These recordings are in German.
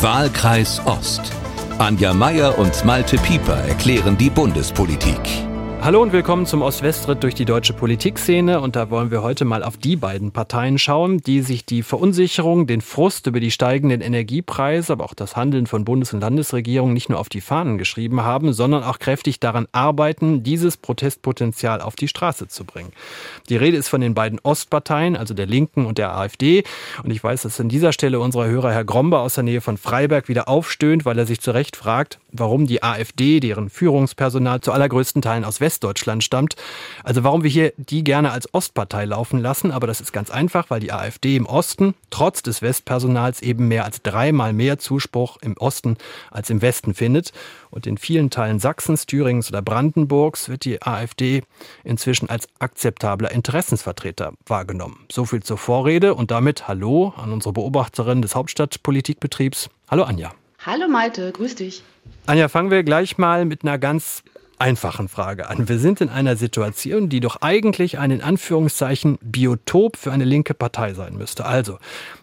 Wahlkreis Ost. Anja Meier und Malte Pieper erklären die Bundespolitik. Hallo und willkommen zum Ost-West-Ritt durch die deutsche Politikszene. Und da wollen wir heute mal auf die beiden Parteien schauen, die sich die Verunsicherung, den Frust über die steigenden Energiepreise, aber auch das Handeln von Bundes- und Landesregierungen nicht nur auf die Fahnen geschrieben haben, sondern auch kräftig daran arbeiten, dieses Protestpotenzial auf die Straße zu bringen. Die Rede ist von den beiden Ostparteien, also der Linken und der AfD. Und ich weiß, dass an dieser Stelle unser Hörer Herr Grombe aus der Nähe von Freiberg wieder aufstöhnt, weil er sich zu Recht fragt, warum die AfD, deren Führungspersonal zu allergrößten Teilen aus Westdeutschland stammt. Also warum wir hier die gerne als Ostpartei laufen lassen, aber das ist ganz einfach, weil die AfD im Osten trotz des Westpersonals eben mehr als dreimal mehr Zuspruch im Osten als im Westen findet. Und in vielen Teilen Sachsens, Thüringens oder Brandenburgs wird die AfD inzwischen als akzeptabler Interessensvertreter wahrgenommen. So viel zur Vorrede und damit Hallo an unsere Beobachterin des Hauptstadtpolitikbetriebs. Hallo Anja. Hallo Malte, grüß dich. Anja, fangen wir gleich mal mit einer ganz einfachen Frage an. Wir sind in einer Situation, die doch eigentlich ein in Anführungszeichen Biotop für eine linke Partei sein müsste. Also,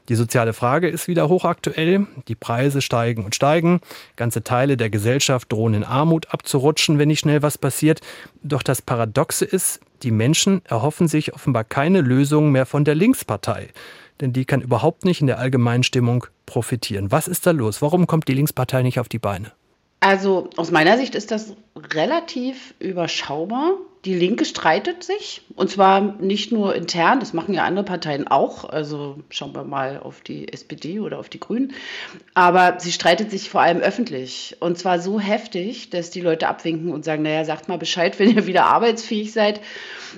die soziale Frage ist wieder hochaktuell. Die Preise steigen und steigen. Ganze Teile der Gesellschaft drohen in Armut abzurutschen, wenn nicht schnell was passiert. Doch das Paradoxe ist, die Menschen erhoffen sich offenbar keine Lösung mehr von der Linkspartei. Denn die kann überhaupt nicht in der allgemeinen Stimmung profitieren. Was ist da los? Warum kommt die Linkspartei nicht auf die Beine? Also aus meiner Sicht ist das relativ überschaubar. Die Linke streitet sich und zwar nicht nur intern, das machen ja andere Parteien auch. Also schauen wir mal auf die SPD oder auf die Grünen. Aber sie streitet sich vor allem öffentlich und zwar so heftig, dass die Leute abwinken und sagen, naja, sagt mal Bescheid, wenn ihr wieder arbeitsfähig seid.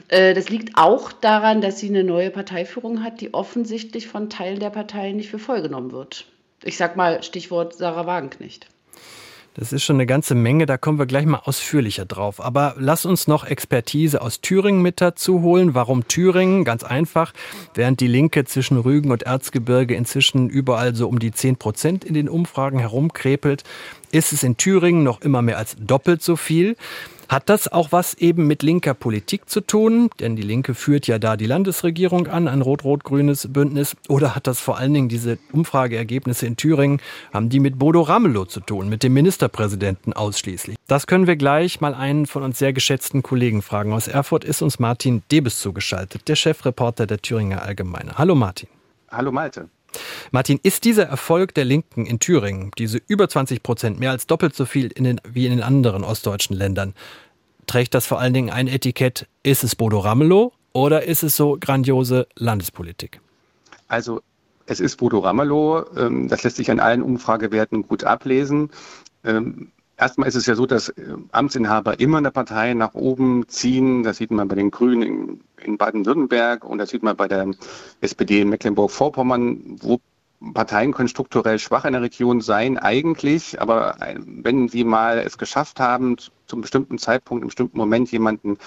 Äh, das liegt auch daran, dass sie eine neue Parteiführung hat, die offensichtlich von Teilen der Partei nicht für voll genommen wird. Ich sag mal Stichwort Sarah Wagenknecht. Das ist schon eine ganze Menge, da kommen wir gleich mal ausführlicher drauf. Aber lass uns noch Expertise aus Thüringen mit dazu holen. Warum Thüringen? Ganz einfach. Während die Linke zwischen Rügen und Erzgebirge inzwischen überall so um die 10 Prozent in den Umfragen herumkrepelt, ist es in Thüringen noch immer mehr als doppelt so viel. Hat das auch was eben mit linker Politik zu tun? Denn die Linke führt ja da die Landesregierung an, ein rot-rot-grünes Bündnis. Oder hat das vor allen Dingen diese Umfrageergebnisse in Thüringen, haben die mit Bodo Ramelow zu tun, mit dem Ministerpräsidenten ausschließlich? Das können wir gleich mal einen von uns sehr geschätzten Kollegen fragen. Aus Erfurt ist uns Martin Debes zugeschaltet, der Chefreporter der Thüringer Allgemeine. Hallo Martin. Hallo Malte. Martin, ist dieser Erfolg der Linken in Thüringen, diese über 20 Prozent, mehr als doppelt so viel in den, wie in den anderen ostdeutschen Ländern, trägt das vor allen Dingen ein Etikett, ist es Bodo Ramelow oder ist es so grandiose Landespolitik? Also es ist Bodo Ramelow, ähm, das lässt sich an allen Umfragewerten gut ablesen. Erstmal ist es ja so, dass äh, Amtsinhaber immer eine Partei nach oben ziehen. Das sieht man bei den Grünen in Baden-Württemberg und das sieht man bei der SPD in Mecklenburg-Vorpommern, wo Parteien können strukturell schwach in der Region sein, eigentlich, aber wenn sie mal es geschafft haben, zum bestimmten Zeitpunkt, im bestimmten Moment jemanden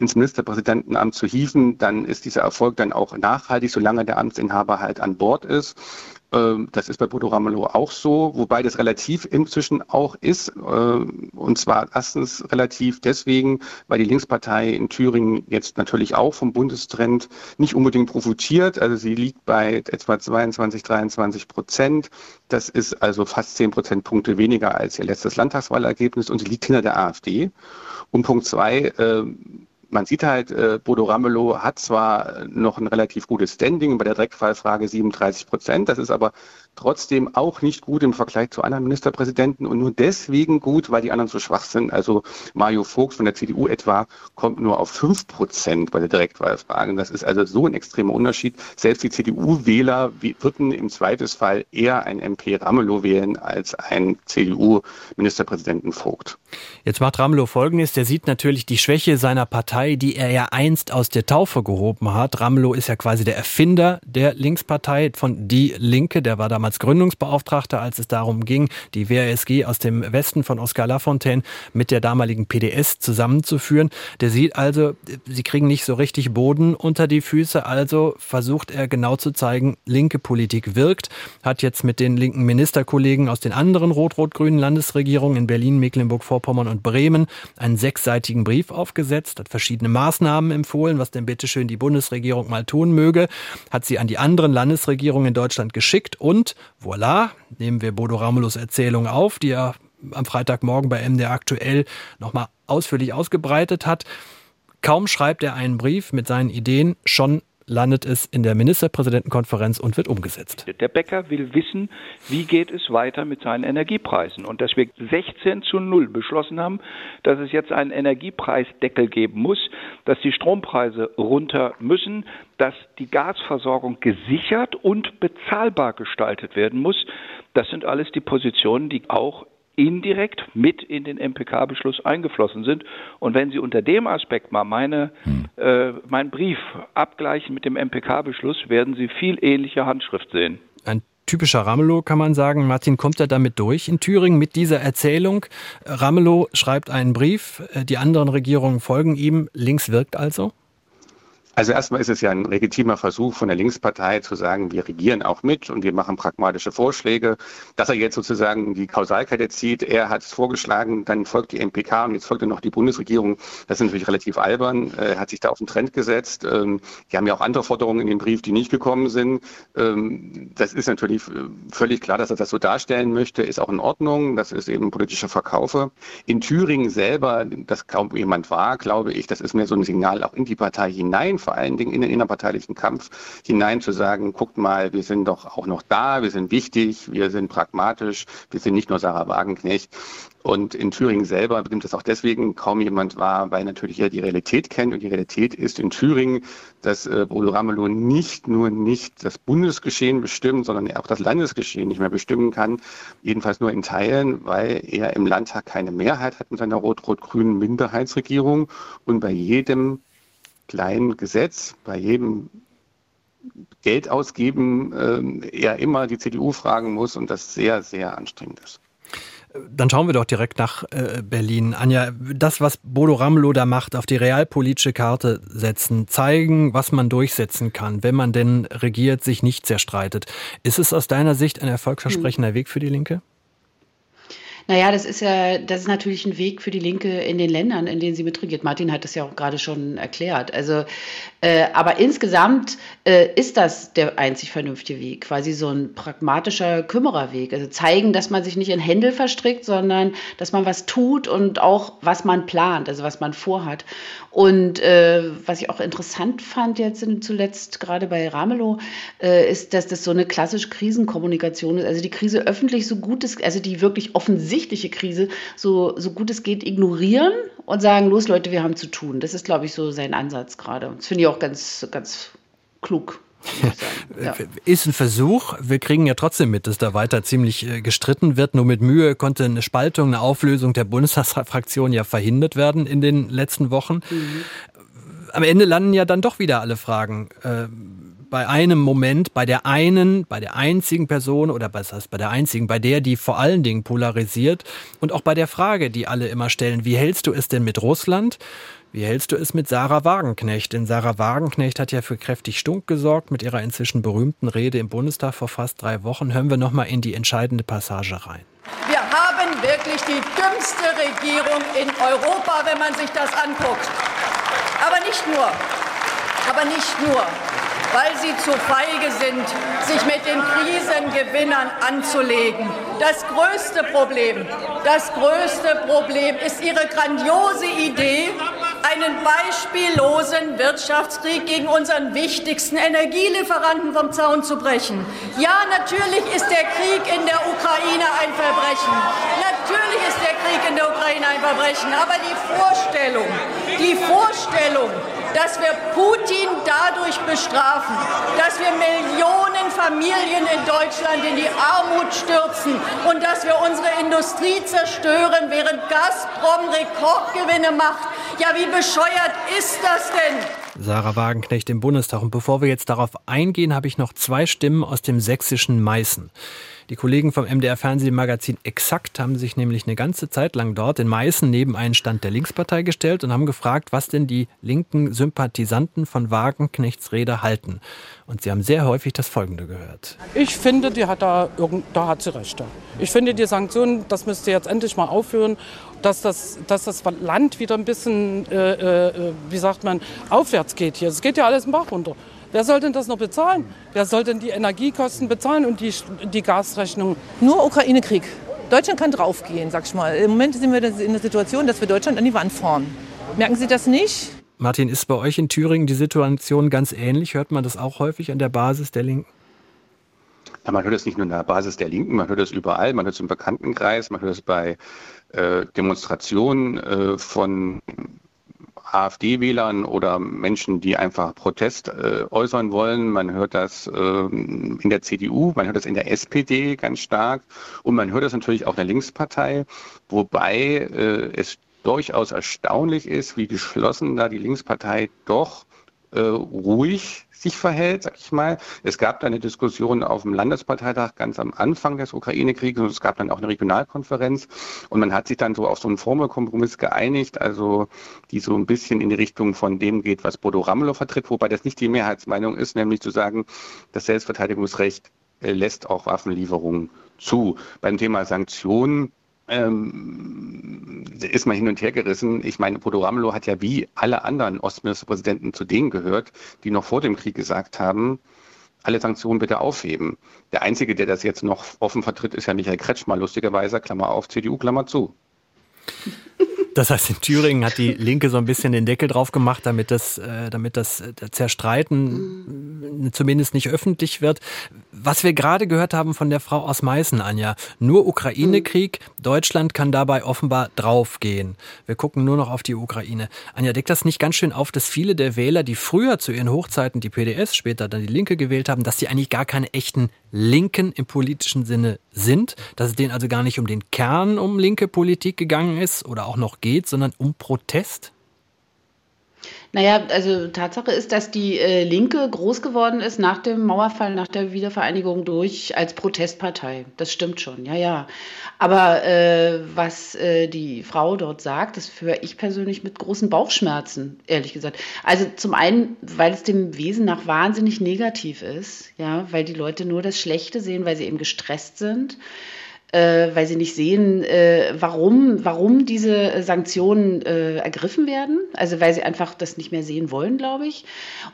ins Ministerpräsidentenamt zu hieven, dann ist dieser Erfolg dann auch nachhaltig, solange der Amtsinhaber halt an Bord ist. Ähm, das ist bei Bodo Ramelow auch so, wobei das relativ inzwischen auch ist. Äh, und zwar erstens relativ deswegen, weil die Linkspartei in Thüringen jetzt natürlich auch vom Bundestrend nicht unbedingt profitiert. Also sie liegt bei etwa 22, 23 Prozent. Das ist also fast 10 Prozentpunkte weniger als ihr letztes Landtagswahlergebnis und sie liegt hinter der AfD. Und Punkt zwei, ähm, man sieht halt, äh, Bodo Ramelow hat zwar noch ein relativ gutes Standing bei der Direktfallfrage 37 Prozent, das ist aber trotzdem auch nicht gut im Vergleich zu anderen Ministerpräsidenten und nur deswegen gut, weil die anderen so schwach sind. Also Mario Vogt von der CDU etwa kommt nur auf 5 Prozent bei der Direktwahlfrage. Das ist also so ein extremer Unterschied. Selbst die CDU-Wähler würden im Zweifelsfall eher ein MP Ramelow wählen als ein CDU-Ministerpräsidenten Vogt. Jetzt macht Ramelow Folgendes. Der sieht natürlich die Schwäche seiner Partei, die er ja einst aus der Taufe gehoben hat. Ramelow ist ja quasi der Erfinder der Linkspartei von Die Linke. Der war damals damals Gründungsbeauftragter, als es darum ging, die WRSG aus dem Westen von Oskar Lafontaine mit der damaligen PDS zusammenzuführen. Der sieht also, sie kriegen nicht so richtig Boden unter die Füße, also versucht er genau zu zeigen, linke Politik wirkt, hat jetzt mit den linken Ministerkollegen aus den anderen rot-rot-grünen Landesregierungen in Berlin, Mecklenburg-Vorpommern und Bremen einen sechsseitigen Brief aufgesetzt, hat verschiedene Maßnahmen empfohlen, was denn bitteschön die Bundesregierung mal tun möge, hat sie an die anderen Landesregierungen in Deutschland geschickt und voilà, nehmen wir Bodo Ramelos Erzählung auf, die er am Freitagmorgen bei MDR aktuell nochmal ausführlich ausgebreitet hat. Kaum schreibt er einen Brief mit seinen Ideen, schon landet es in der Ministerpräsidentenkonferenz und wird umgesetzt. Der Bäcker will wissen, wie geht es weiter mit seinen Energiepreisen. Und dass wir 16 zu 0 beschlossen haben, dass es jetzt einen Energiepreisdeckel geben muss, dass die Strompreise runter müssen, dass die Gasversorgung gesichert und bezahlbar gestaltet werden muss. Das sind alles die Positionen, die auch indirekt mit in den MPK-Beschluss eingeflossen sind. Und wenn Sie unter dem Aspekt mal meine, hm. äh, meinen Brief abgleichen mit dem MPK-Beschluss, werden Sie viel ähnliche Handschrift sehen. Ein typischer Ramelow, kann man sagen. Martin, kommt er damit durch in Thüringen mit dieser Erzählung? Ramelow schreibt einen Brief, äh, die anderen Regierungen folgen ihm. Links wirkt also? Also erstmal ist es ja ein legitimer Versuch von der Linkspartei zu sagen, wir regieren auch mit und wir machen pragmatische Vorschläge. Dass er jetzt sozusagen die Kausalkette zieht, er hat es vorgeschlagen, dann folgt die MPK und jetzt folgt dann noch die Bundesregierung. Das ist natürlich relativ albern. Er hat sich da auf den Trend gesetzt. Ähm, die haben ja auch andere Forderungen in dem Brief, die nicht gekommen sind. Ähm, das ist natürlich völlig klar, dass er das so darstellen möchte, ist auch in Ordnung. Das ist eben politische Verkaufe. In Thüringen selber, das kaum jemand war, glaube ich, das ist mehr so ein Signal auch in die Partei hinein vor allen Dingen in den innerparteilichen Kampf hinein zu sagen, guckt mal, wir sind doch auch noch da, wir sind wichtig, wir sind pragmatisch, wir sind nicht nur Sarah Wagenknecht. Und in Thüringen selber nimmt es auch deswegen kaum jemand wahr, weil natürlich er die Realität kennt. Und die Realität ist in Thüringen, dass äh, Bodo Ramelow nicht nur nicht das Bundesgeschehen bestimmt, sondern auch das Landesgeschehen nicht mehr bestimmen kann. Jedenfalls nur in Teilen, weil er im Landtag keine Mehrheit hat mit seiner rot-rot-grünen Minderheitsregierung. Und bei jedem kleinen Gesetz, bei jedem Geld ausgeben, äh, er immer die CDU fragen muss und das sehr, sehr anstrengend ist. Dann schauen wir doch direkt nach äh, Berlin. Anja, das, was Bodo Ramelow da macht, auf die realpolitische Karte setzen, zeigen, was man durchsetzen kann, wenn man denn regiert, sich nicht zerstreitet. Ist es aus deiner Sicht ein erfolgsversprechender hm. Weg für die Linke? Naja, das ist ja, das ist natürlich ein Weg für die Linke in den Ländern, in denen sie mitregiert. Martin hat das ja auch gerade schon erklärt. Also, äh, aber insgesamt äh, ist das der einzig vernünftige Weg, quasi so ein pragmatischer Kümmererweg. Also zeigen, dass man sich nicht in Händel verstrickt, sondern dass man was tut und auch was man plant, also was man vorhat. Und äh, was ich auch interessant fand jetzt zuletzt gerade bei Ramelow, äh, ist, dass das so eine klassische Krisenkommunikation ist. Also die Krise öffentlich so gut ist, also die wirklich offensichtliche Krise so, so gut es geht ignorieren und sagen, los Leute, wir haben zu tun. Das ist, glaube ich, so sein Ansatz gerade. Das finde ich auch ganz, ganz klug. Ja. Ist ein Versuch. Wir kriegen ja trotzdem mit, dass da weiter ziemlich äh, gestritten wird. Nur mit Mühe konnte eine Spaltung, eine Auflösung der Bundestagsfraktion ja verhindert werden in den letzten Wochen. Mhm. Am Ende landen ja dann doch wieder alle Fragen. Bei einem Moment, bei der einen, bei der einzigen Person oder was heißt bei der einzigen, bei der, die vor allen Dingen polarisiert und auch bei der Frage, die alle immer stellen, wie hältst du es denn mit Russland? Wie hältst du es mit Sarah Wagenknecht? Denn Sarah Wagenknecht hat ja für kräftig Stunk gesorgt mit ihrer inzwischen berühmten Rede im Bundestag vor fast drei Wochen. Hören wir noch mal in die entscheidende Passage rein. Wir haben wirklich die dümmste Regierung in Europa, wenn man sich das anguckt. Aber nicht nur. Aber nicht nur weil sie zu feige sind, sich mit den Krisengewinnern anzulegen. Das größte Problem, das größte Problem ist ihre grandiose Idee, einen beispiellosen Wirtschaftskrieg gegen unseren wichtigsten Energielieferanten vom Zaun zu brechen. Ja, natürlich ist der Krieg in der Ukraine ein Verbrechen. Natürlich ist der Krieg in der Ukraine ein Verbrechen. Aber die Vorstellung, die Vorstellung, dass wir Putin dadurch bestrafen, dass wir Millionen Familien in Deutschland in die Armut stürzen und dass wir unsere Industrie zerstören, während Gazprom Rekordgewinne macht. Ja, wie bescheuert ist das denn? Sarah Wagenknecht im Bundestag. Und bevor wir jetzt darauf eingehen, habe ich noch zwei Stimmen aus dem sächsischen Meißen. Die Kollegen vom MDR Fernsehmagazin Exakt haben sich nämlich eine ganze Zeit lang dort in Meißen neben einen Stand der Linkspartei gestellt und haben gefragt, was denn die linken Sympathisanten von Wagenknechts Rede halten. Und sie haben sehr häufig das Folgende gehört. Ich finde, die hat da, da hat sie Rechte. Ich finde, die Sanktionen, das müsste jetzt endlich mal aufhören, dass das, dass das Land wieder ein bisschen, äh, äh, wie sagt man, aufwärts geht hier. Es geht ja alles im Bach runter. Wer soll denn das noch bezahlen? Wer soll denn die Energiekosten bezahlen und die, die Gasrechnung? Nur Ukraine-Krieg. Deutschland kann draufgehen, sag ich mal. Im Moment sind wir in der Situation, dass wir Deutschland an die Wand fahren. Merken Sie das nicht? Martin, ist bei euch in Thüringen die Situation ganz ähnlich? Hört man das auch häufig an der Basis der Linken? Ja, man hört es nicht nur an der Basis der Linken, man hört es überall, man hört es im Bekanntenkreis, man hört es bei äh, Demonstrationen äh, von AfD-Wählern oder Menschen, die einfach Protest äh, äußern wollen. Man hört das äh, in der CDU, man hört das in der SPD ganz stark und man hört das natürlich auch in der Linkspartei, wobei äh, es durchaus erstaunlich ist, wie geschlossen da die Linkspartei doch äh, ruhig sich verhält, sag ich mal. Es gab da eine Diskussion auf dem Landesparteitag ganz am Anfang des Ukraine-Krieges und es gab dann auch eine Regionalkonferenz und man hat sich dann so auf so einen Formelkompromiss geeinigt, also die so ein bisschen in die Richtung von dem geht, was Bodo Ramelow vertritt, wobei das nicht die Mehrheitsmeinung ist, nämlich zu sagen, das Selbstverteidigungsrecht äh, lässt auch Waffenlieferungen zu. Beim Thema Sanktionen ähm, ist man hin und her gerissen. Ich meine, Bodo Ramelow hat ja wie alle anderen Ostministerpräsidenten zu denen gehört, die noch vor dem Krieg gesagt haben, alle Sanktionen bitte aufheben. Der Einzige, der das jetzt noch offen vertritt, ist ja Michael Kretschmer, lustigerweise, Klammer auf, CDU, Klammer zu. Das heißt, in Thüringen hat die Linke so ein bisschen den Deckel drauf gemacht, damit das, äh, damit das äh, Zerstreiten zumindest nicht öffentlich wird. Was wir gerade gehört haben von der Frau aus Meißen, Anja, nur Ukraine-Krieg, Deutschland kann dabei offenbar draufgehen. Wir gucken nur noch auf die Ukraine. Anja, deckt das nicht ganz schön auf, dass viele der Wähler, die früher zu ihren Hochzeiten die PDS, später dann die Linke gewählt haben, dass die eigentlich gar keine echten Linken im politischen Sinne sind, dass es denen also gar nicht um den Kern um linke Politik gegangen ist oder auch noch geht, sondern um Protest? Naja, also Tatsache ist, dass die äh, Linke groß geworden ist nach dem Mauerfall, nach der Wiedervereinigung durch als Protestpartei. Das stimmt schon, ja, ja. Aber äh, was äh, die Frau dort sagt, das führe ich persönlich mit großen Bauchschmerzen, ehrlich gesagt. Also zum einen, weil es dem Wesen nach wahnsinnig negativ ist, ja, weil die Leute nur das Schlechte sehen, weil sie eben gestresst sind äh, weil sie nicht sehen, äh, warum, warum diese Sanktionen äh, ergriffen werden. Also weil sie einfach das nicht mehr sehen wollen, glaube ich.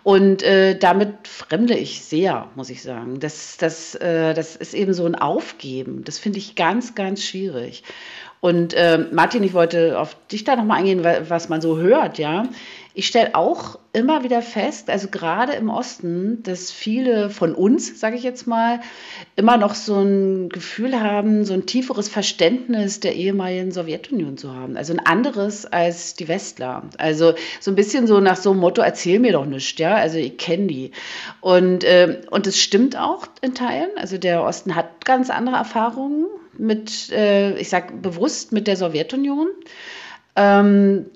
Und äh, damit fremde ich sehr, muss ich sagen. Das, das, äh, das ist eben so ein Aufgeben. Das finde ich ganz, ganz schwierig. Und äh, Martin, ich wollte auf dich da nochmal eingehen, was man so hört, ja. Ich stelle auch immer wieder fest, also gerade im Osten, dass viele von uns, sage ich jetzt mal, immer noch so ein Gefühl haben, so ein tieferes Verständnis der ehemaligen Sowjetunion zu haben. Also ein anderes als die Westler. Also so ein bisschen so nach so einem Motto, erzähl mir doch nichts, ja. Also ich kenne die. Und, äh, und stimmt auch in Teilen. Also der Osten hat ganz andere Erfahrungen mit, äh, ich sage bewusst mit der Sowjetunion. Ähm,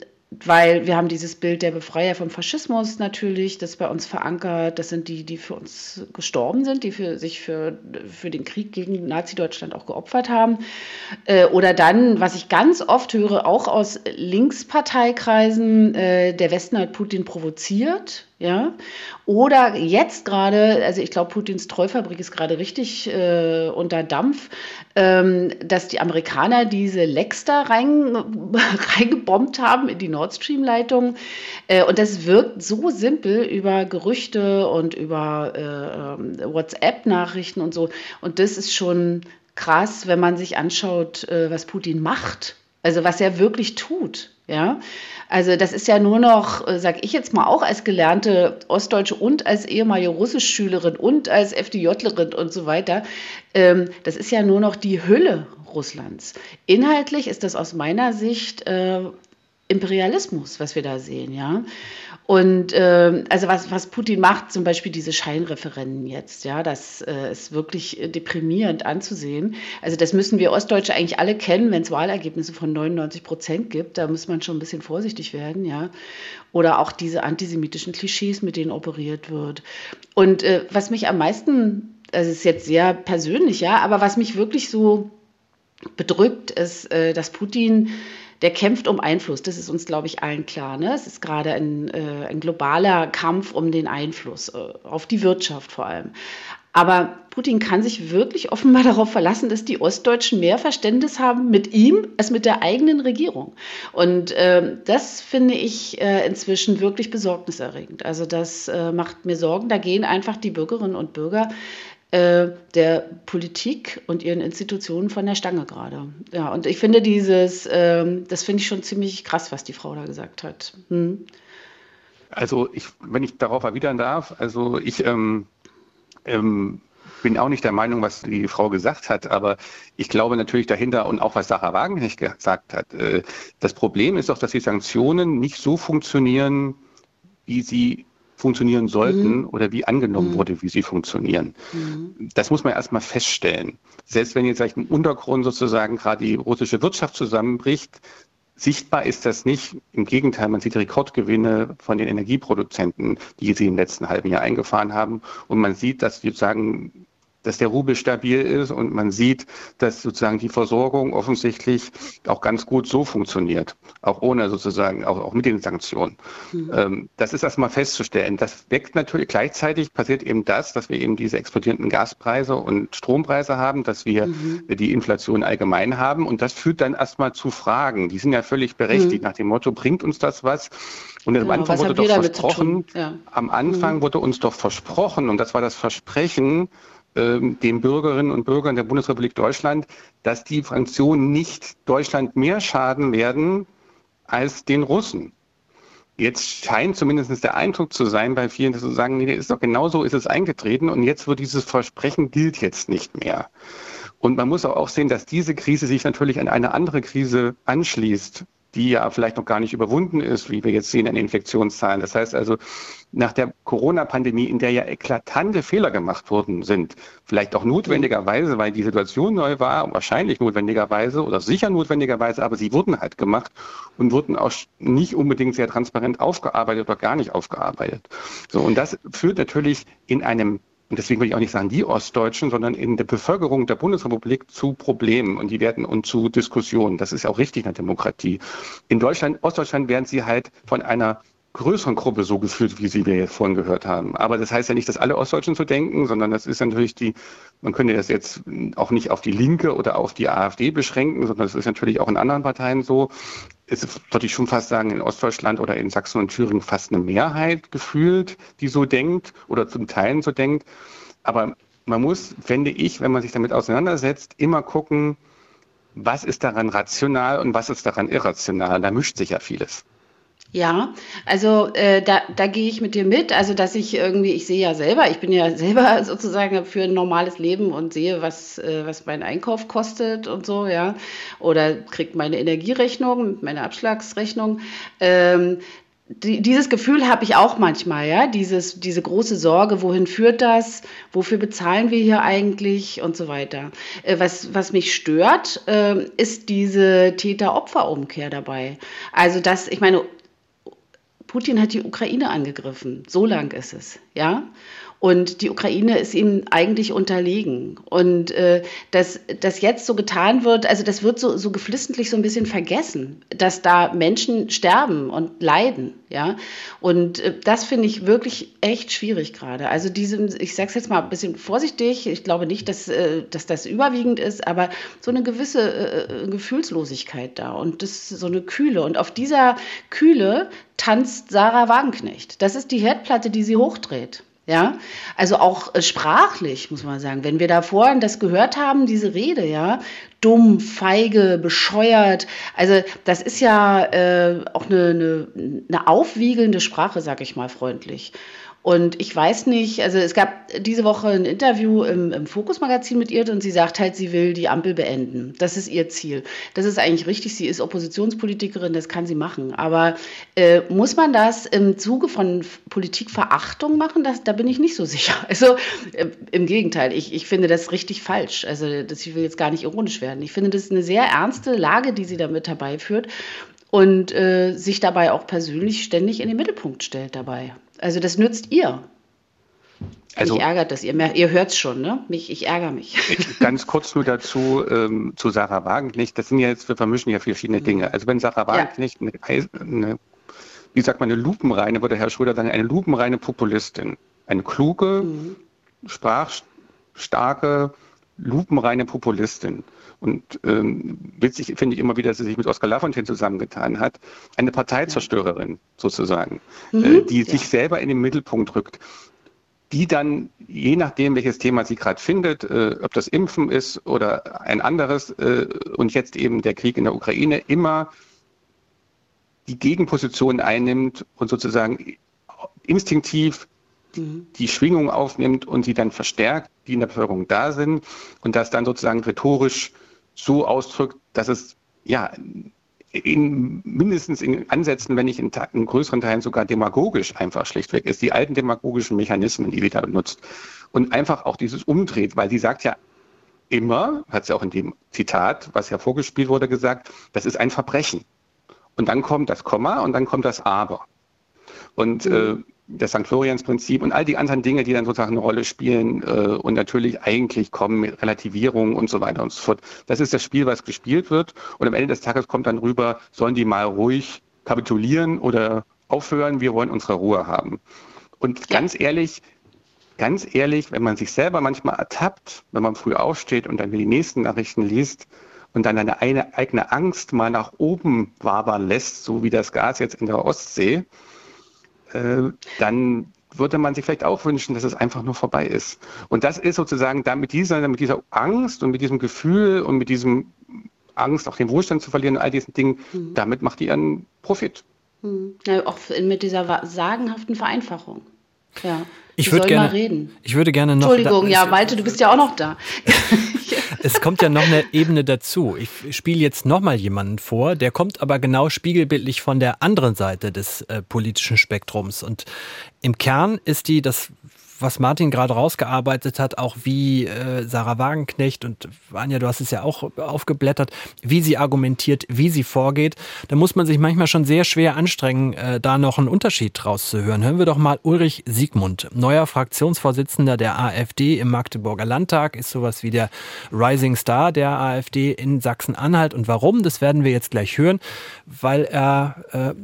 weil wir haben dieses Bild der Befreier vom Faschismus natürlich, das bei uns verankert. Das sind die, die für uns gestorben sind, die für, sich für, für den Krieg gegen Nazi-Deutschland auch geopfert haben. Äh, oder dann, was ich ganz oft höre, auch aus Linksparteikreisen, äh, der Westen hat Putin provoziert ja. Oder jetzt gerade, also ich glaube, Putins Treufabrik ist gerade richtig äh, unter Dampf, ähm, dass die Amerikaner diese Lecks da rein, reingebombt haben in die Nord Stream-Leitung. Äh, und das wirkt so simpel über Gerüchte und über äh, ähm, WhatsApp-Nachrichten und so. Und das ist schon krass, wenn man sich anschaut, äh, was Putin macht. Also was er wirklich tut. Ja, also das ist ja nur noch, äh, sag ich jetzt mal auch als gelernte Ostdeutsche und als ehemalige Russischschülerin und als FDJlerin und so weiter, ähm, das ist ja nur noch die Hülle Russlands. Inhaltlich ist das aus meiner Sicht äh, Imperialismus, was wir da sehen, ja. Und äh, also was, was Putin macht, zum Beispiel diese Scheinreferenten jetzt, ja, das äh, ist wirklich deprimierend anzusehen. Also das müssen wir Ostdeutsche eigentlich alle kennen, wenn es Wahlergebnisse von 99 Prozent gibt. Da muss man schon ein bisschen vorsichtig werden, ja. Oder auch diese antisemitischen Klischees, mit denen operiert wird. Und äh, was mich am meisten, das ist jetzt sehr persönlich, ja, aber was mich wirklich so bedrückt, ist, äh, dass Putin der kämpft um Einfluss. Das ist uns, glaube ich, allen klar. Ne? Es ist gerade ein, äh, ein globaler Kampf um den Einfluss, äh, auf die Wirtschaft vor allem. Aber Putin kann sich wirklich offenbar darauf verlassen, dass die Ostdeutschen mehr Verständnis haben mit ihm als mit der eigenen Regierung. Und äh, das finde ich äh, inzwischen wirklich besorgniserregend. Also das äh, macht mir Sorgen. Da gehen einfach die Bürgerinnen und Bürger äh, der Politik und ihren Institutionen von der Stange gerade. Ja, und ich finde dieses, ähm, das finde ich schon ziemlich krass, was die Frau da gesagt hat. Hm. Also ich, wenn ich darauf erwidern darf, also ich ähm, ähm, bin auch nicht der Meinung, was die Frau gesagt hat, aber ich glaube natürlich dahinter und auch was Sarah Wagenknecht gesagt hat. Äh, das Problem ist doch, dass die Sanktionen nicht so funktionieren, wie sie funktionieren sollten mhm. oder wie angenommen mhm. wurde, wie sie funktionieren. Mhm. Das muss man erstmal feststellen. Selbst wenn jetzt vielleicht im Untergrund sozusagen gerade die russische Wirtschaft zusammenbricht, sichtbar ist das nicht. Im Gegenteil, man sieht Rekordgewinne von den Energieproduzenten, die sie im letzten halben Jahr eingefahren haben. Und man sieht, dass sozusagen dass der Rubel stabil ist und man sieht, dass sozusagen die Versorgung offensichtlich auch ganz gut so funktioniert, auch ohne sozusagen, auch, auch mit den Sanktionen. Mhm. Ähm, das ist erstmal festzustellen. Das weckt natürlich gleichzeitig passiert eben das, dass wir eben diese explodierenden Gaspreise und Strompreise haben, dass wir mhm. die Inflation allgemein haben und das führt dann erstmal zu Fragen. Die sind ja völlig berechtigt mhm. nach dem Motto, bringt uns das was? Und am genau, Anfang wurde doch versprochen, ja. am Anfang mhm. wurde uns doch versprochen, und das war das Versprechen, den Bürgerinnen und Bürgern der Bundesrepublik Deutschland, dass die Sanktionen nicht Deutschland mehr schaden werden als den Russen. Jetzt scheint zumindest der Eindruck zu sein bei vielen, dass sie sagen, nee, ist doch genau so ist es eingetreten und jetzt wird dieses Versprechen gilt jetzt nicht mehr. Und man muss auch sehen, dass diese Krise sich natürlich an eine andere Krise anschließt, die ja vielleicht noch gar nicht überwunden ist, wie wir jetzt sehen an Infektionszahlen. Das heißt also, nach der Corona-Pandemie, in der ja eklatante Fehler gemacht worden sind, vielleicht auch notwendigerweise, weil die Situation neu war, wahrscheinlich notwendigerweise oder sicher notwendigerweise, aber sie wurden halt gemacht und wurden auch nicht unbedingt sehr transparent aufgearbeitet oder gar nicht aufgearbeitet. So, und das führt natürlich in einem und deswegen will ich auch nicht sagen die Ostdeutschen, sondern in der Bevölkerung der Bundesrepublik zu Problemen und die werden und zu Diskussionen. Das ist auch richtig in der Demokratie. In Deutschland, Ostdeutschland werden sie halt von einer größeren Gruppe so gefühlt, wie Sie wir vorhin gehört haben. Aber das heißt ja nicht, dass alle Ostdeutschen so denken, sondern das ist natürlich die, man könnte das jetzt auch nicht auf die Linke oder auf die AfD beschränken, sondern das ist natürlich auch in anderen Parteien so. Ist, würde ich schon fast sagen, in Ostdeutschland oder in Sachsen und Thüringen fast eine Mehrheit gefühlt, die so denkt oder zum Teilen so denkt. Aber man muss, finde ich, wenn man sich damit auseinandersetzt, immer gucken, was ist daran rational und was ist daran irrational. Da mischt sich ja vieles. Ja, also äh, da, da gehe ich mit dir mit. Also dass ich irgendwie, ich sehe ja selber, ich bin ja selber sozusagen für ein normales Leben und sehe, was, äh, was mein Einkauf kostet und so, ja. Oder kriegt meine Energierechnung, meine Abschlagsrechnung. Ähm, die, dieses Gefühl habe ich auch manchmal, ja, dieses, diese große Sorge, wohin führt das, wofür bezahlen wir hier eigentlich und so weiter. Äh, was, was mich stört, äh, ist diese Täter-Opfer-Umkehr dabei. Also das, ich meine, Putin hat die Ukraine angegriffen. So lang ist es, ja. Und die Ukraine ist ihm eigentlich unterlegen. Und äh, dass das jetzt so getan wird, also das wird so, so geflissentlich so ein bisschen vergessen, dass da Menschen sterben und leiden. Ja? Und äh, das finde ich wirklich echt schwierig gerade. Also diese, ich sage es jetzt mal ein bisschen vorsichtig, ich glaube nicht, dass, äh, dass das überwiegend ist, aber so eine gewisse äh, Gefühlslosigkeit da und das so eine Kühle. Und auf dieser Kühle tanzt Sarah Wagenknecht. Das ist die Herdplatte, die sie hochdreht. Ja, also auch äh, sprachlich muss man sagen, wenn wir da vorhin das gehört haben, diese Rede, ja, dumm, feige, bescheuert, also das ist ja äh, auch eine, eine, eine aufwiegelnde Sprache, sag ich mal freundlich. Und ich weiß nicht, also es gab diese Woche ein Interview im, im Fokus-Magazin mit ihr und sie sagt halt, sie will die Ampel beenden. Das ist ihr Ziel. Das ist eigentlich richtig. Sie ist Oppositionspolitikerin, das kann sie machen. Aber äh, muss man das im Zuge von Politikverachtung machen? Das, da bin ich nicht so sicher. Also äh, im Gegenteil, ich, ich finde das richtig falsch. Also das, ich will jetzt gar nicht ironisch werden. Ich finde das eine sehr ernste Lage, die sie damit herbeiführt und äh, sich dabei auch persönlich ständig in den Mittelpunkt stellt dabei. Also das nützt ihr. Also, mich ärgert das. Ihr, ihr hört es schon, ne? Mich, ich ärgere mich. Ganz kurz nur dazu, ähm, zu Sarah Wagenknecht. Das sind ja jetzt, wir vermischen ja verschiedene mhm. Dinge. Also wenn Sarah Wagenknecht ja. eine, eine, wie sagt man, eine lupenreine, würde Herr Schröder sagen, eine lupenreine Populistin, eine kluge, mhm. sprach, starke, lupenreine Populistin. Und ähm, witzig finde ich immer wieder, dass sie sich mit Oskar Lafontaine zusammengetan hat. Eine Parteizerstörerin sozusagen, mhm, äh, die ja. sich selber in den Mittelpunkt rückt die dann, je nachdem, welches Thema sie gerade findet, äh, ob das Impfen ist oder ein anderes äh, und jetzt eben der Krieg in der Ukraine, immer die Gegenposition einnimmt und sozusagen instinktiv mhm. die Schwingung aufnimmt und sie dann verstärkt, die in der Bevölkerung da sind und das dann sozusagen rhetorisch so ausdrückt, dass es ja in, mindestens in Ansätzen, wenn nicht in, in, größeren Teilen sogar demagogisch einfach schlichtweg ist. Die alten demagogischen Mechanismen, die wieder benutzt. Und einfach auch dieses umdreht, weil sie sagt ja immer, hat sie auch in dem Zitat, was ja vorgespielt wurde, gesagt, das ist ein Verbrechen. Und dann kommt das Komma und dann kommt das Aber. Und mhm. äh, das St. Florians-Prinzip und all die anderen Dinge, die dann sozusagen eine Rolle spielen äh, und natürlich eigentlich kommen mit Relativierung und so weiter und so fort. Das ist das Spiel, was gespielt wird und am Ende des Tages kommt dann rüber, sollen die mal ruhig kapitulieren oder aufhören, wir wollen unsere Ruhe haben. Und ganz ehrlich, ganz ehrlich, wenn man sich selber manchmal ertappt, wenn man früh aufsteht und dann die nächsten Nachrichten liest und dann eine eigene Angst mal nach oben wabern lässt, so wie das Gas jetzt in der Ostsee, äh, dann würde man sich vielleicht auch wünschen, dass es einfach nur vorbei ist. Und das ist sozusagen da mit dieser, mit dieser Angst und mit diesem Gefühl und mit diesem Angst, auch den Wohlstand zu verlieren und all diesen Dingen, mhm. damit macht die ihren Profit. Mhm. Ja, auch mit dieser sagenhaften Vereinfachung. Ja. Ich würde gerne reden. Ich würde gerne noch. Entschuldigung, da, ja, Malte, du bist ja auch noch da. es kommt ja noch eine Ebene dazu. Ich spiele jetzt noch mal jemanden vor, der kommt aber genau spiegelbildlich von der anderen Seite des äh, politischen Spektrums. Und im Kern ist die, das was Martin gerade rausgearbeitet hat, auch wie äh, Sarah Wagenknecht und Anja, du hast es ja auch aufgeblättert, wie sie argumentiert, wie sie vorgeht, da muss man sich manchmal schon sehr schwer anstrengen, äh, da noch einen Unterschied rauszuhören. Hören wir doch mal Ulrich Siegmund, neuer Fraktionsvorsitzender der AfD im Magdeburger Landtag, ist sowas wie der Rising Star der AfD in Sachsen-Anhalt. Und warum, das werden wir jetzt gleich hören, weil er äh,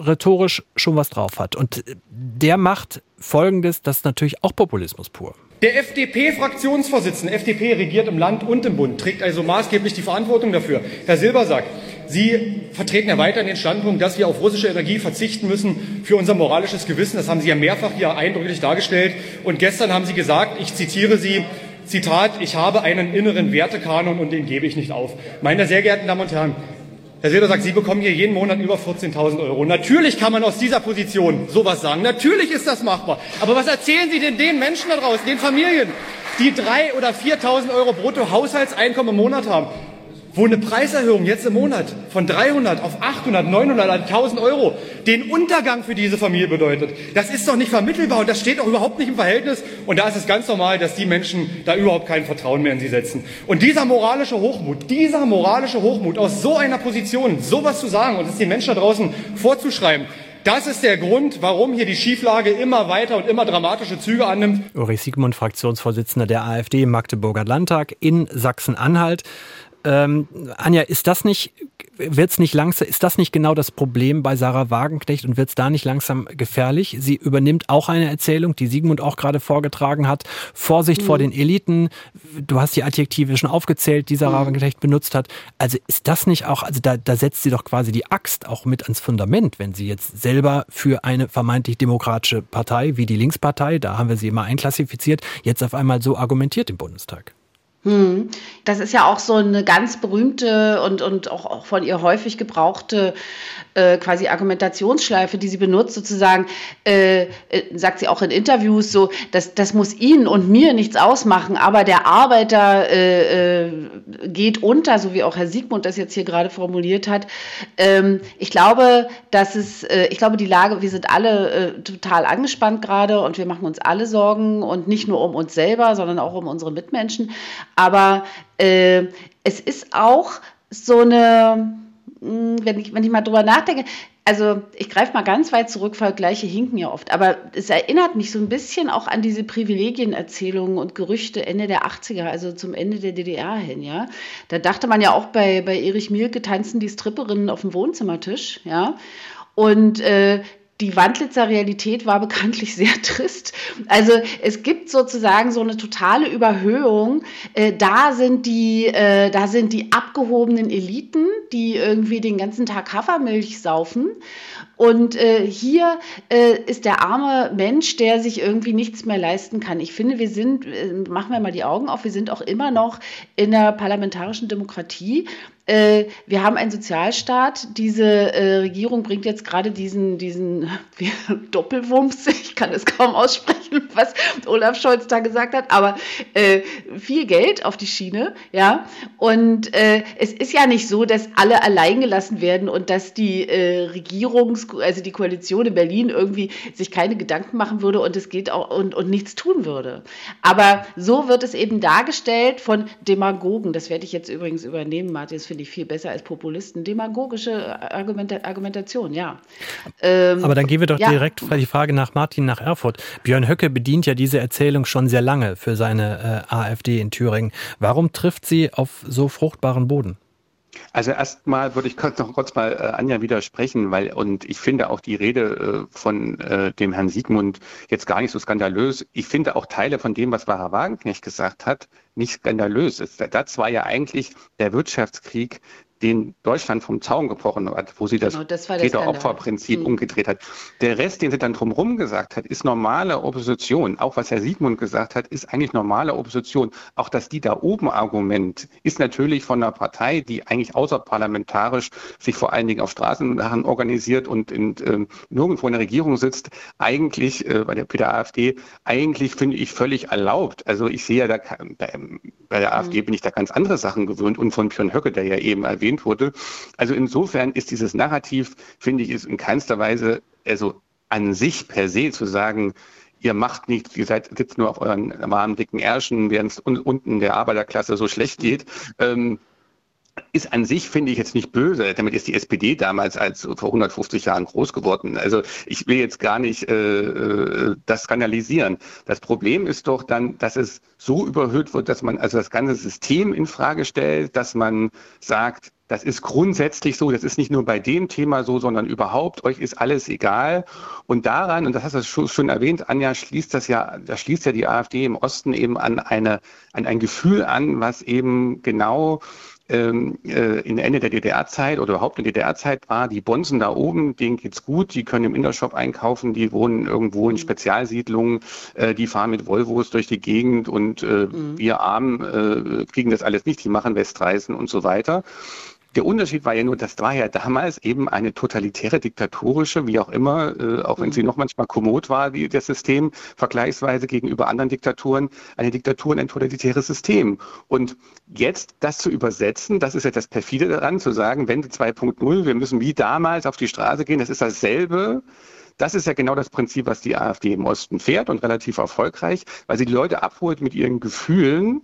rhetorisch schon was drauf hat. Und der macht Folgendes, das ist natürlich auch Populismus pur. Der FDP-Fraktionsvorsitzende, FDP regiert im Land und im Bund, trägt also maßgeblich die Verantwortung dafür. Herr Silbersack, Sie vertreten ja weiterhin den Standpunkt, dass wir auf russische Energie verzichten müssen für unser moralisches Gewissen. Das haben Sie ja mehrfach hier eindrücklich dargestellt. Und gestern haben Sie gesagt, ich zitiere Sie, Zitat, ich habe einen inneren Wertekanon und den gebe ich nicht auf. Meine sehr geehrten Damen und Herren, Herr Seeler sagt, Sie bekommen hier jeden Monat über 14.000 Euro. Natürlich kann man aus dieser Position sowas sagen. Natürlich ist das machbar. Aber was erzählen Sie denn den Menschen da draußen, den Familien, die drei oder 4.000 Euro brutto Haushaltseinkommen im Monat haben? Wo eine Preiserhöhung jetzt im Monat von 300 auf 800, 900, 1000 Euro den Untergang für diese Familie bedeutet. Das ist doch nicht vermittelbar und das steht auch überhaupt nicht im Verhältnis. Und da ist es ganz normal, dass die Menschen da überhaupt kein Vertrauen mehr in sie setzen. Und dieser moralische Hochmut, dieser moralische Hochmut aus so einer Position, sowas zu sagen und es den Menschen da draußen vorzuschreiben, das ist der Grund, warum hier die Schieflage immer weiter und immer dramatische Züge annimmt. Ulrich Siegmund, Fraktionsvorsitzender der AfD im Magdeburger Landtag in Sachsen-Anhalt. Ähm, Anja, ist das nicht, wird's nicht langsam, ist das nicht genau das Problem bei Sarah Wagenknecht und wird's da nicht langsam gefährlich? Sie übernimmt auch eine Erzählung, die Sigmund auch gerade vorgetragen hat. Vorsicht mhm. vor den Eliten. Du hast die Adjektive schon aufgezählt, die Sarah mhm. Wagenknecht benutzt hat. Also ist das nicht auch, also da, da setzt sie doch quasi die Axt auch mit ans Fundament, wenn sie jetzt selber für eine vermeintlich demokratische Partei wie die Linkspartei, da haben wir sie immer einklassifiziert, jetzt auf einmal so argumentiert im Bundestag. Hm. Das ist ja auch so eine ganz berühmte und, und auch, auch von ihr häufig gebrauchte äh, quasi Argumentationsschleife, die sie benutzt, sozusagen, äh, äh, sagt sie auch in Interviews so, das, das muss Ihnen und mir nichts ausmachen, aber der Arbeiter äh, äh, geht unter, so wie auch Herr Siegmund das jetzt hier gerade formuliert hat. Ähm, ich glaube, dass es, äh, ich glaube, die Lage, wir sind alle total angespannt gerade und wir machen uns alle Sorgen und nicht nur um uns selber, sondern auch um unsere Mitmenschen. Aber äh, es ist auch so eine hm, wenn ich, wenn ich mal drüber nachdenke, also ich greife mal ganz weit zurück, Vergleiche hinken ja oft, aber es erinnert mich so ein bisschen auch an diese Privilegienerzählungen und Gerüchte Ende der 80er, also zum Ende der DDR hin, ja. Da dachte man ja auch bei, bei Erich Mielke tanzen die Stripperinnen auf dem Wohnzimmertisch, ja. Und äh, die Wandlitzer Realität war bekanntlich sehr trist. Also es gibt sozusagen so eine totale Überhöhung. Äh, da sind die, äh, da sind die abgehobenen Eliten, die irgendwie den ganzen Tag Hafermilch saufen. Und äh, hier äh, ist der arme Mensch, der sich irgendwie nichts mehr leisten kann. Ich finde, wir sind, äh, machen wir mal die Augen auf, wir sind auch immer noch in der parlamentarischen Demokratie. Äh, wir haben einen Sozialstaat. Diese äh, Regierung bringt jetzt gerade diesen, diesen Doppelwumms, ich kann es kaum aussprechen, was Olaf Scholz da gesagt hat, aber äh, viel Geld auf die Schiene, ja. Und äh, es ist ja nicht so, dass alle allein gelassen werden und dass die äh, Regierungs-, also die Koalition in Berlin irgendwie sich keine Gedanken machen würde und es geht auch und, und nichts tun würde. Aber so wird es eben dargestellt von Demagogen. Das werde ich jetzt übrigens übernehmen, Martin finde ich viel besser als Populisten. Demagogische Argumenta Argumentation, ja. Ähm, Aber dann gehen wir doch ja. direkt die Frage nach Martin nach Erfurt. Björn Höcke bedient ja diese Erzählung schon sehr lange für seine äh, AfD in Thüringen. Warum trifft sie auf so fruchtbaren Boden? Also erstmal würde ich kurz noch kurz mal äh, Anja widersprechen, weil und ich finde auch die Rede äh, von äh, dem Herrn Siegmund jetzt gar nicht so skandalös. Ich finde auch Teile von dem, was Wahrer Wagenknecht gesagt hat, nicht skandalös. Das war ja eigentlich der Wirtschaftskrieg, den Deutschland vom Zaun gebrochen hat, wo sie das, genau, das Täter-Opfer-Prinzip mhm. umgedreht hat. Der Rest, den sie dann drumherum gesagt hat, ist normale Opposition. Auch was Herr Siegmund gesagt hat, ist eigentlich normale Opposition. Auch das die da oben Argument ist natürlich von einer Partei, die eigentlich außerparlamentarisch sich vor allen Dingen auf Straßen organisiert und in, äh, nirgendwo in der Regierung sitzt, eigentlich äh, bei der, bei der AfD, eigentlich finde ich völlig erlaubt. Also ich sehe ja da, bei, bei der AfD mhm. bin ich da ganz andere Sachen gewöhnt und von Björn Höcke, der ja eben erwähnt wurde. Also insofern ist dieses Narrativ, finde ich, ist in keinster Weise, also an sich per se zu sagen, ihr macht nichts, ihr seid, sitzt nur auf euren warmen, dicken Ärschen, während es unten der Arbeiterklasse so schlecht geht. Ähm, ist an sich, finde ich, jetzt nicht böse. Damit ist die SPD damals als vor 150 Jahren groß geworden. Also ich will jetzt gar nicht äh, äh, das skandalisieren. Das Problem ist doch dann, dass es so überhöht wird, dass man also das ganze System in Frage stellt, dass man sagt, das ist grundsätzlich so, das ist nicht nur bei dem Thema so, sondern überhaupt, euch ist alles egal. Und daran, und das hast du schon, schon erwähnt, Anja, schließt das ja, da schließt ja die AfD im Osten eben an eine, an ein Gefühl an, was eben genau ähm, äh, in Ende der DDR-Zeit oder überhaupt in der DDR-Zeit war, die Bonzen da oben, denen geht's gut, die können im Intershop einkaufen, die wohnen irgendwo in mhm. Spezialsiedlungen, äh, die fahren mit Volvos durch die Gegend und äh, mhm. wir Armen äh, kriegen das alles nicht, die machen Westreisen und so weiter. Der Unterschied war ja nur, das war ja damals eben eine totalitäre, diktatorische, wie auch immer, äh, auch wenn sie mhm. noch manchmal kommod war, wie das System, vergleichsweise gegenüber anderen Diktaturen, eine Diktatur und ein totalitäres System. Und jetzt das zu übersetzen, das ist ja das perfide daran, zu sagen, Wende 2.0, wir müssen wie damals auf die Straße gehen, das ist dasselbe, das ist ja genau das Prinzip, was die AfD im Osten fährt und relativ erfolgreich, weil sie die Leute abholt mit ihren Gefühlen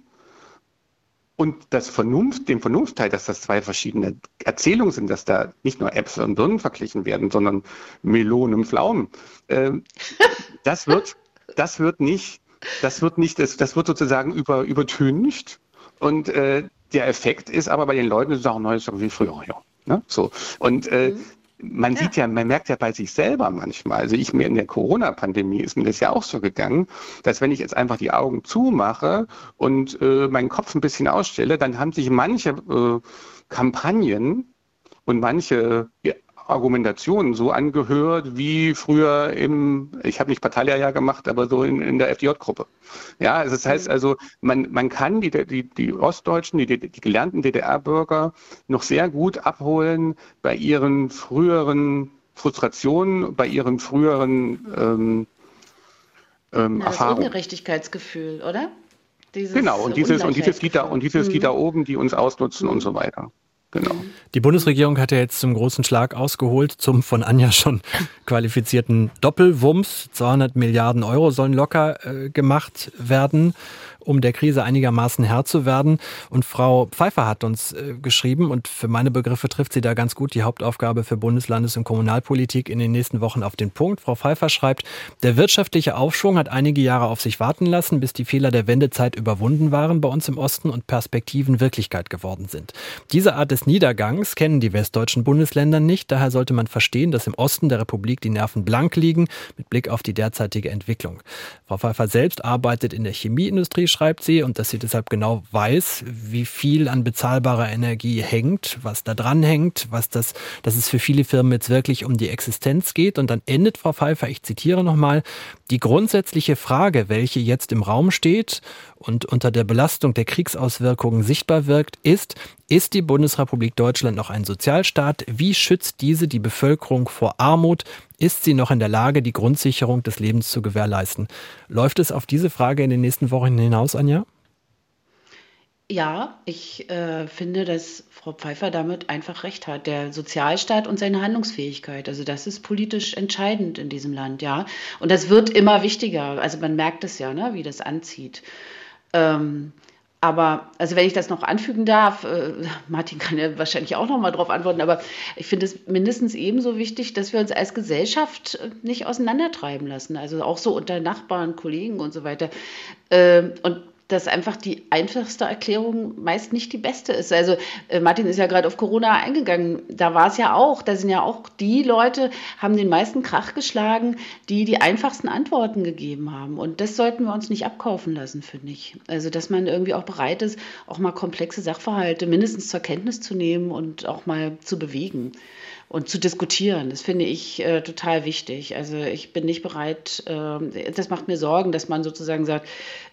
und das Vernunft, dem Vernunftteil, dass das zwei verschiedene Erzählungen sind, dass da nicht nur Äpfel und Birnen verglichen werden, sondern Melonen und Pflaumen, äh, das wird, das wird nicht, das wird nicht, das, das wird sozusagen über, übertüncht. Und äh, der Effekt ist aber bei den Leuten, die sagen, neues wie früher, ja. Ne? So. Und äh, mhm man ja. sieht ja, man merkt ja bei sich selber manchmal, also ich mir in der Corona-Pandemie ist mir das ja auch so gegangen, dass wenn ich jetzt einfach die Augen zumache und äh, meinen Kopf ein bisschen ausstelle, dann haben sich manche äh, Kampagnen und manche Argumentationen so angehört wie früher im, ich habe nicht Parteilehrjahr gemacht, aber so in, in der FDJ-Gruppe. Ja, also das heißt mhm. also, man, man kann die, die, die Ostdeutschen, die, die gelernten DDR-Bürger noch sehr gut abholen bei ihren früheren Frustrationen, bei ihren früheren ähm, ähm, Na, das Erfahrungen. Ungerechtigkeitsgefühl, oder? Dieses genau, und dieses, und dieses Lied da, und dieses. Lied da oben, die uns ausnutzen mhm. und so weiter. Genau. Die Bundesregierung hat ja jetzt zum großen Schlag ausgeholt, zum von Anja schon qualifizierten Doppelwumms. 200 Milliarden Euro sollen locker äh, gemacht werden. Um der Krise einigermaßen Herr zu werden. Und Frau Pfeiffer hat uns äh, geschrieben und für meine Begriffe trifft sie da ganz gut die Hauptaufgabe für Bundeslandes- und Kommunalpolitik in den nächsten Wochen auf den Punkt. Frau Pfeiffer schreibt, der wirtschaftliche Aufschwung hat einige Jahre auf sich warten lassen, bis die Fehler der Wendezeit überwunden waren bei uns im Osten und Perspektiven Wirklichkeit geworden sind. Diese Art des Niedergangs kennen die westdeutschen Bundesländer nicht, daher sollte man verstehen, dass im Osten der Republik die Nerven blank liegen mit Blick auf die derzeitige Entwicklung. Frau Pfeiffer selbst arbeitet in der Chemieindustrie, schreibt sie, und dass sie deshalb genau weiß, wie viel an bezahlbarer Energie hängt, was da dran hängt, was das, dass es für viele Firmen jetzt wirklich um die Existenz geht. Und dann endet Frau Pfeiffer, ich zitiere nochmal, die grundsätzliche Frage, welche jetzt im Raum steht und unter der Belastung der Kriegsauswirkungen sichtbar wirkt, ist, ist die Bundesrepublik Deutschland noch ein Sozialstaat? Wie schützt diese die Bevölkerung vor Armut? Ist sie noch in der Lage, die Grundsicherung des Lebens zu gewährleisten? Läuft es auf diese Frage in den nächsten Wochen hinaus, Anja? Ja, ich äh, finde, dass Frau Pfeiffer damit einfach recht hat. Der Sozialstaat und seine Handlungsfähigkeit. Also das ist politisch entscheidend in diesem Land, ja. Und das wird immer wichtiger. Also man merkt es ja, ne, wie das anzieht. Ähm, aber, also wenn ich das noch anfügen darf, äh, Martin kann ja wahrscheinlich auch noch mal darauf antworten, aber ich finde es mindestens ebenso wichtig, dass wir uns als Gesellschaft äh, nicht auseinandertreiben lassen. Also auch so unter Nachbarn, Kollegen und so weiter. Ähm, und dass einfach die einfachste Erklärung meist nicht die beste ist. Also äh, Martin ist ja gerade auf Corona eingegangen. Da war es ja auch, da sind ja auch die Leute, haben den meisten Krach geschlagen, die die einfachsten Antworten gegeben haben. Und das sollten wir uns nicht abkaufen lassen, finde ich. Also dass man irgendwie auch bereit ist, auch mal komplexe Sachverhalte mindestens zur Kenntnis zu nehmen und auch mal zu bewegen und zu diskutieren. Das finde ich äh, total wichtig. Also ich bin nicht bereit, äh, das macht mir Sorgen, dass man sozusagen sagt,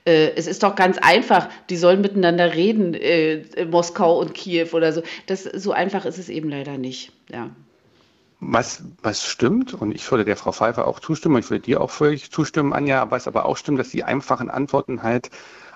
äh, es ist doch ganz einfach, die sollen miteinander reden, äh, Moskau und Kiew oder so. Das, so einfach ist es eben leider nicht. Ja. Was, was stimmt, und ich würde der Frau Pfeiffer auch zustimmen, ich würde dir auch völlig zustimmen, Anja, was aber auch stimmt, dass die einfachen Antworten halt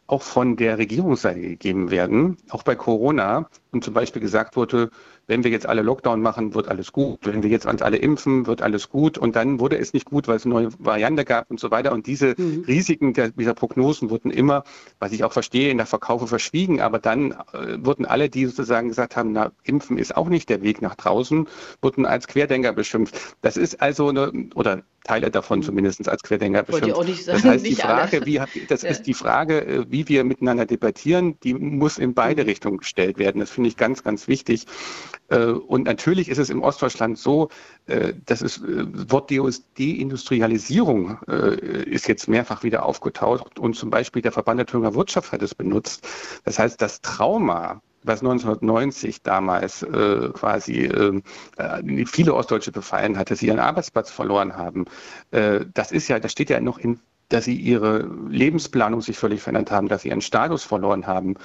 auch von der Regierungsseite gegeben werden, auch bei Corona, und zum Beispiel gesagt wurde, wenn wir jetzt alle Lockdown machen, wird alles gut. Wenn wir jetzt uns alle impfen, wird alles gut. Und dann wurde es nicht gut, weil es eine neue Variante gab und so weiter. Und diese mhm. Risiken der, dieser Prognosen wurden immer, was ich auch verstehe, in der Verkaufe verschwiegen. Aber dann äh, wurden alle, die sozusagen gesagt haben, na, impfen ist auch nicht der Weg nach draußen, wurden als Querdenker beschimpft. Das ist also eine, oder Teile davon mhm. zumindest als Querdenker beschimpft. Sagen, das heißt, die Frage, wie, das ja. ist die Frage, äh, wie wir miteinander debattieren, die muss in beide mhm. Richtungen gestellt werden. Das finde ich ganz, ganz wichtig. Äh, und natürlich ist es im Ostdeutschland so, äh, dass es Wort Deindustrialisierung ist jetzt mehrfach wieder aufgetaucht und zum Beispiel der Verband der Thüringer Wirtschaft hat es benutzt. Das heißt, das Trauma was 1990 damals äh, quasi äh, viele Ostdeutsche befallen hatte, sie ihren Arbeitsplatz verloren haben. Äh, das ist ja, das steht ja noch in dass sie ihre Lebensplanung sich völlig verändert haben, dass sie ihren Status verloren haben.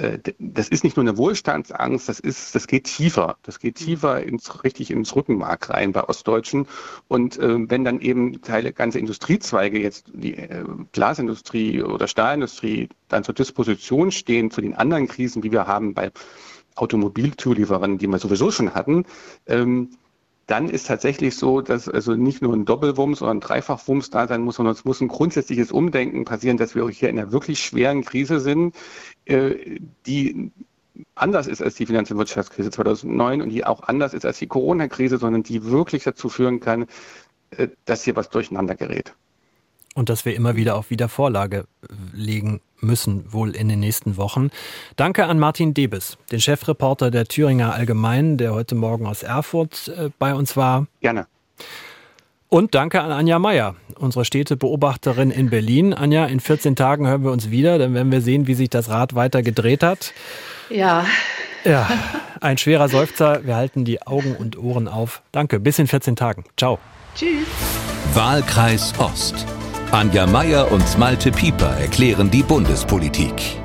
Äh, das ist nicht nur eine Wohlstandsangst, das ist, das geht tiefer. Das geht mhm. tiefer ins, richtig ins Rückenmark rein bei Ostdeutschen. Und äh, wenn dann eben Teile, ganze Industriezweige, jetzt die äh, Glasindustrie oder Stahlindustrie, dann zur Disposition stehen zu den anderen Krisen, die wir haben bei Automobilzulieferern, die wir sowieso schon hatten, ähm, dann ist tatsächlich so, dass also nicht nur ein Doppelwumms oder ein Dreifachwumms da sein muss, sondern es muss ein grundsätzliches Umdenken passieren, dass wir hier in einer wirklich schweren Krise sind, äh, die anders ist als die Finanz- und Wirtschaftskrise 2009 und die auch anders ist als die Corona-Krise, sondern die wirklich dazu führen kann, äh, dass hier was durcheinander gerät. Und dass wir immer wieder auf Wiedervorlage legen müssen, wohl in den nächsten Wochen. Danke an Martin Debes, den Chefreporter der Thüringer Allgemeinen, der heute Morgen aus Erfurt äh, bei uns war. Gerne. Und danke an Anja Meier, unsere Städtebeobachterin in Berlin. Anja, in 14 Tagen hören wir uns wieder, dann werden wir sehen, wie sich das Rad weiter gedreht hat. Ja. Ja, ein schwerer Seufzer. Wir halten die Augen und Ohren auf. Danke, bis in 14 Tagen. Ciao. Tschüss. Wahlkreis Ost. Anja Meier und Malte Pieper erklären die Bundespolitik.